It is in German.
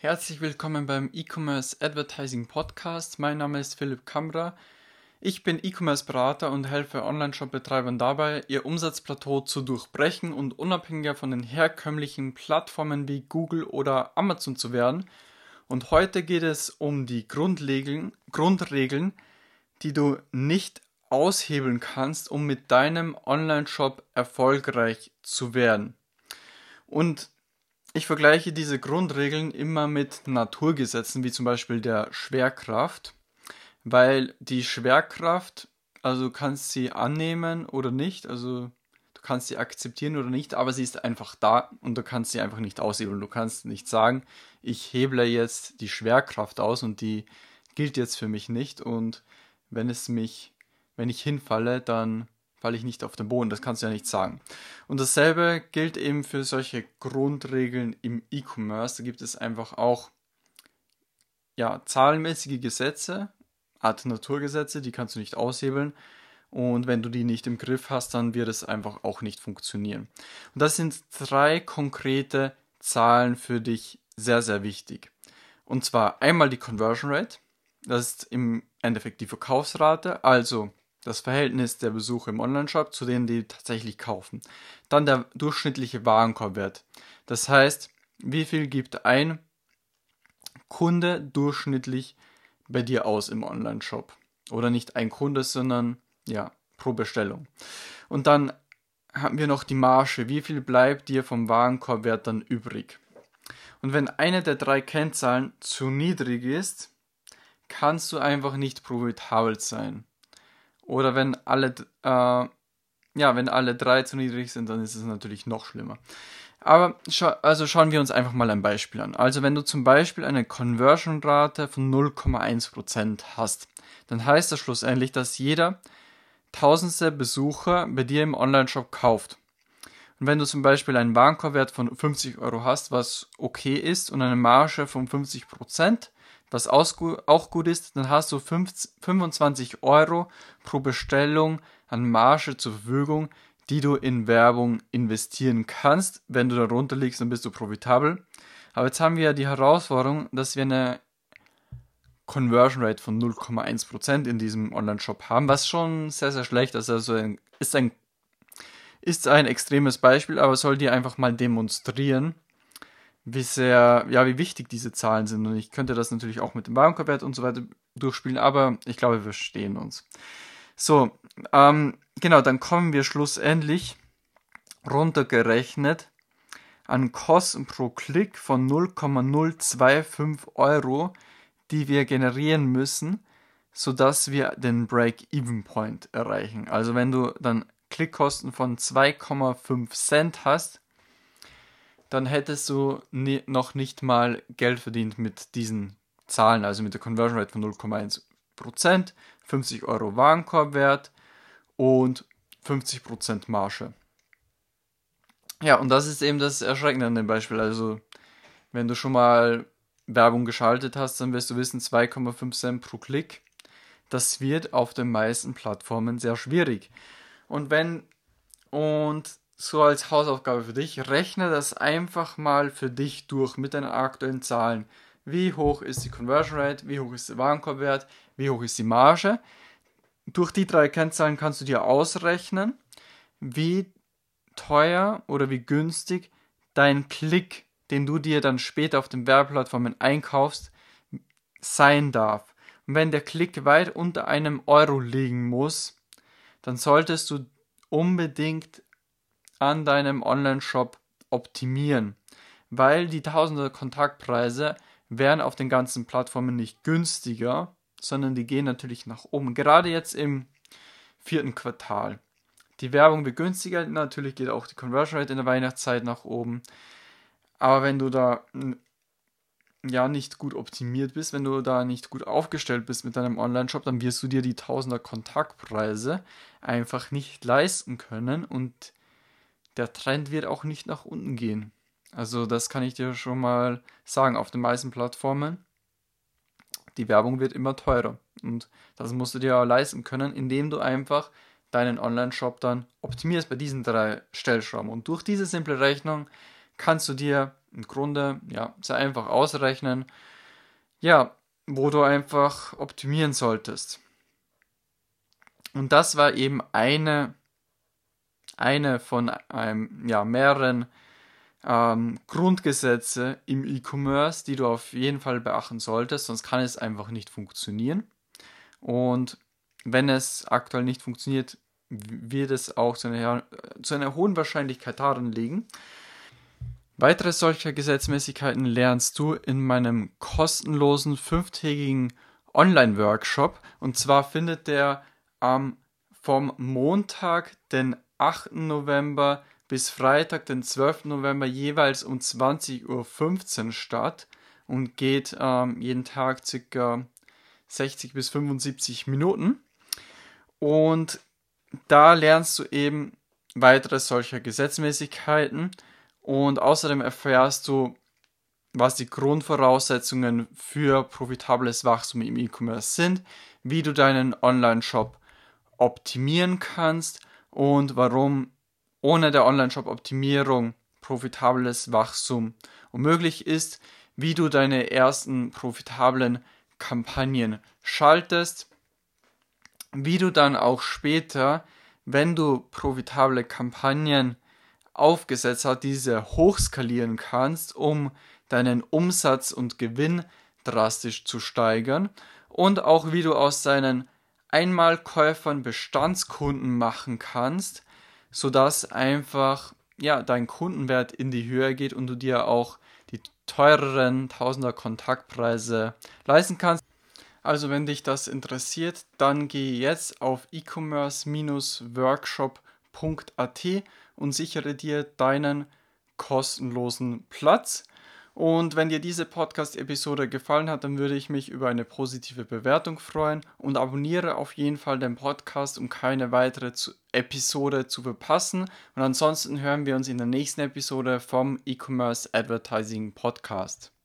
Herzlich willkommen beim E-Commerce Advertising Podcast. Mein Name ist Philipp Kamra. Ich bin E-Commerce-Berater und helfe Online-Shop-Betreibern dabei, ihr Umsatzplateau zu durchbrechen und unabhängiger von den herkömmlichen Plattformen wie Google oder Amazon zu werden. Und heute geht es um die Grundregeln, Grundregeln die du nicht aushebeln kannst, um mit deinem Online-Shop erfolgreich zu werden. Und ich vergleiche diese Grundregeln immer mit Naturgesetzen, wie zum Beispiel der Schwerkraft, weil die Schwerkraft, also du kannst sie annehmen oder nicht, also du kannst sie akzeptieren oder nicht, aber sie ist einfach da und du kannst sie einfach nicht aushebeln. Du kannst nicht sagen, ich heble jetzt die Schwerkraft aus und die gilt jetzt für mich nicht und wenn es mich, wenn ich hinfalle, dann falle ich nicht auf den Boden. Das kannst du ja nicht sagen. Und dasselbe gilt eben für solche Grundregeln im E-Commerce. Da gibt es einfach auch ja, zahlenmäßige Gesetze, Art Naturgesetze, die kannst du nicht aushebeln. Und wenn du die nicht im Griff hast, dann wird es einfach auch nicht funktionieren. Und das sind drei konkrete Zahlen für dich sehr, sehr wichtig. Und zwar einmal die Conversion Rate. Das ist im Endeffekt die Verkaufsrate, also das Verhältnis der Besucher im Onlineshop zu denen, die tatsächlich kaufen. Dann der durchschnittliche Warenkorbwert. Das heißt, wie viel gibt ein Kunde durchschnittlich bei dir aus im Onlineshop? Oder nicht ein Kunde, sondern ja, pro Bestellung. Und dann haben wir noch die Marge. Wie viel bleibt dir vom Warenkorbwert dann übrig? Und wenn eine der drei Kennzahlen zu niedrig ist, kannst du einfach nicht profitabel sein. Oder wenn alle, äh, ja, wenn alle drei zu niedrig sind, dann ist es natürlich noch schlimmer. Aber scha also schauen wir uns einfach mal ein Beispiel an. Also wenn du zum Beispiel eine Conversion-Rate von 0,1% hast, dann heißt das schlussendlich, dass jeder tausendste Besucher bei dir im Online-Shop kauft. Und wenn du zum Beispiel einen Warenkorbwert von 50 Euro hast, was okay ist, und eine Marge von 50% was auch gut ist, dann hast du 25 Euro pro Bestellung an Marge zur Verfügung, die du in Werbung investieren kannst. Wenn du darunter liegst, dann bist du profitabel. Aber jetzt haben wir ja die Herausforderung, dass wir eine Conversion Rate von 0,1% in diesem Online-Shop haben, was schon sehr, sehr schlecht ist. Also ist ein, ist ein extremes Beispiel, aber soll dir einfach mal demonstrieren, wie sehr, ja, wie wichtig diese Zahlen sind. Und ich könnte das natürlich auch mit dem Warenkorbwert und so weiter durchspielen, aber ich glaube, wir verstehen uns. So, ähm, genau, dann kommen wir schlussendlich runtergerechnet an Kosten pro Klick von 0,025 Euro, die wir generieren müssen, sodass wir den Break-Even-Point erreichen. Also wenn du dann Klickkosten von 2,5 Cent hast, dann hättest du nie, noch nicht mal Geld verdient mit diesen Zahlen, also mit der Conversion Rate von 0,1%, 50 Euro Warenkorbwert und 50% Marge. Ja, und das ist eben das Erschreckende an dem Beispiel. Also, wenn du schon mal Werbung geschaltet hast, dann wirst du wissen, 2,5 Cent pro Klick. Das wird auf den meisten Plattformen sehr schwierig. Und wenn, und so als Hausaufgabe für dich, rechne das einfach mal für dich durch mit deinen aktuellen Zahlen. Wie hoch ist die Conversion Rate, wie hoch ist der Warenkorbwert, wie hoch ist die Marge. Durch die drei Kennzahlen kannst du dir ausrechnen, wie teuer oder wie günstig dein Klick, den du dir dann später auf den Werbeplattformen einkaufst, sein darf. Und wenn der Klick weit unter einem Euro liegen muss, dann solltest du unbedingt an deinem Online-Shop optimieren, weil die tausende Kontaktpreise werden auf den ganzen Plattformen nicht günstiger, sondern die gehen natürlich nach oben. Gerade jetzt im vierten Quartal. Die Werbung wird günstiger, natürlich geht auch die Conversion Rate in der Weihnachtszeit nach oben. Aber wenn du da ja nicht gut optimiert bist, wenn du da nicht gut aufgestellt bist mit deinem Online-Shop, dann wirst du dir die tausender Kontaktpreise einfach nicht leisten können und der Trend wird auch nicht nach unten gehen. Also das kann ich dir schon mal sagen, auf den meisten Plattformen. Die Werbung wird immer teurer und das musst du dir auch leisten können, indem du einfach deinen Online-Shop dann optimierst bei diesen drei Stellschrauben. Und durch diese simple Rechnung kannst du dir im Grunde ja sehr einfach ausrechnen, ja, wo du einfach optimieren solltest. Und das war eben eine, eine von einem, ja, mehreren ähm, Grundgesetze im E-Commerce, die du auf jeden Fall beachten solltest, sonst kann es einfach nicht funktionieren. Und wenn es aktuell nicht funktioniert, wird es auch zu einer, zu einer hohen Wahrscheinlichkeit daran liegen. Weitere solcher Gesetzmäßigkeiten lernst du in meinem kostenlosen fünftägigen Online-Workshop. Und zwar findet der ähm, vom Montag, den 8. November bis Freitag, den 12. November jeweils um 20.15 Uhr statt und geht ähm, jeden Tag circa 60 bis 75 Minuten. Und da lernst du eben weitere solcher Gesetzmäßigkeiten und außerdem erfährst du, was die Grundvoraussetzungen für profitables Wachstum im E-Commerce sind, wie du deinen Online-Shop optimieren kannst und warum ohne der Online-Shop-Optimierung profitables Wachstum unmöglich ist, wie du deine ersten profitablen Kampagnen schaltest, wie du dann auch später, wenn du profitable Kampagnen aufgesetzt hast, diese hochskalieren kannst, um deinen Umsatz und Gewinn drastisch zu steigern und auch wie du aus deinen Einmalkäufern Bestandskunden machen kannst, sodass einfach ja, dein Kundenwert in die Höhe geht und du dir auch die teureren Tausender Kontaktpreise leisten kannst. Also wenn dich das interessiert, dann geh jetzt auf e-commerce-workshop.at und sichere dir deinen kostenlosen Platz. Und wenn dir diese Podcast-Episode gefallen hat, dann würde ich mich über eine positive Bewertung freuen und abonniere auf jeden Fall den Podcast, um keine weitere Episode zu verpassen. Und ansonsten hören wir uns in der nächsten Episode vom E-Commerce Advertising Podcast.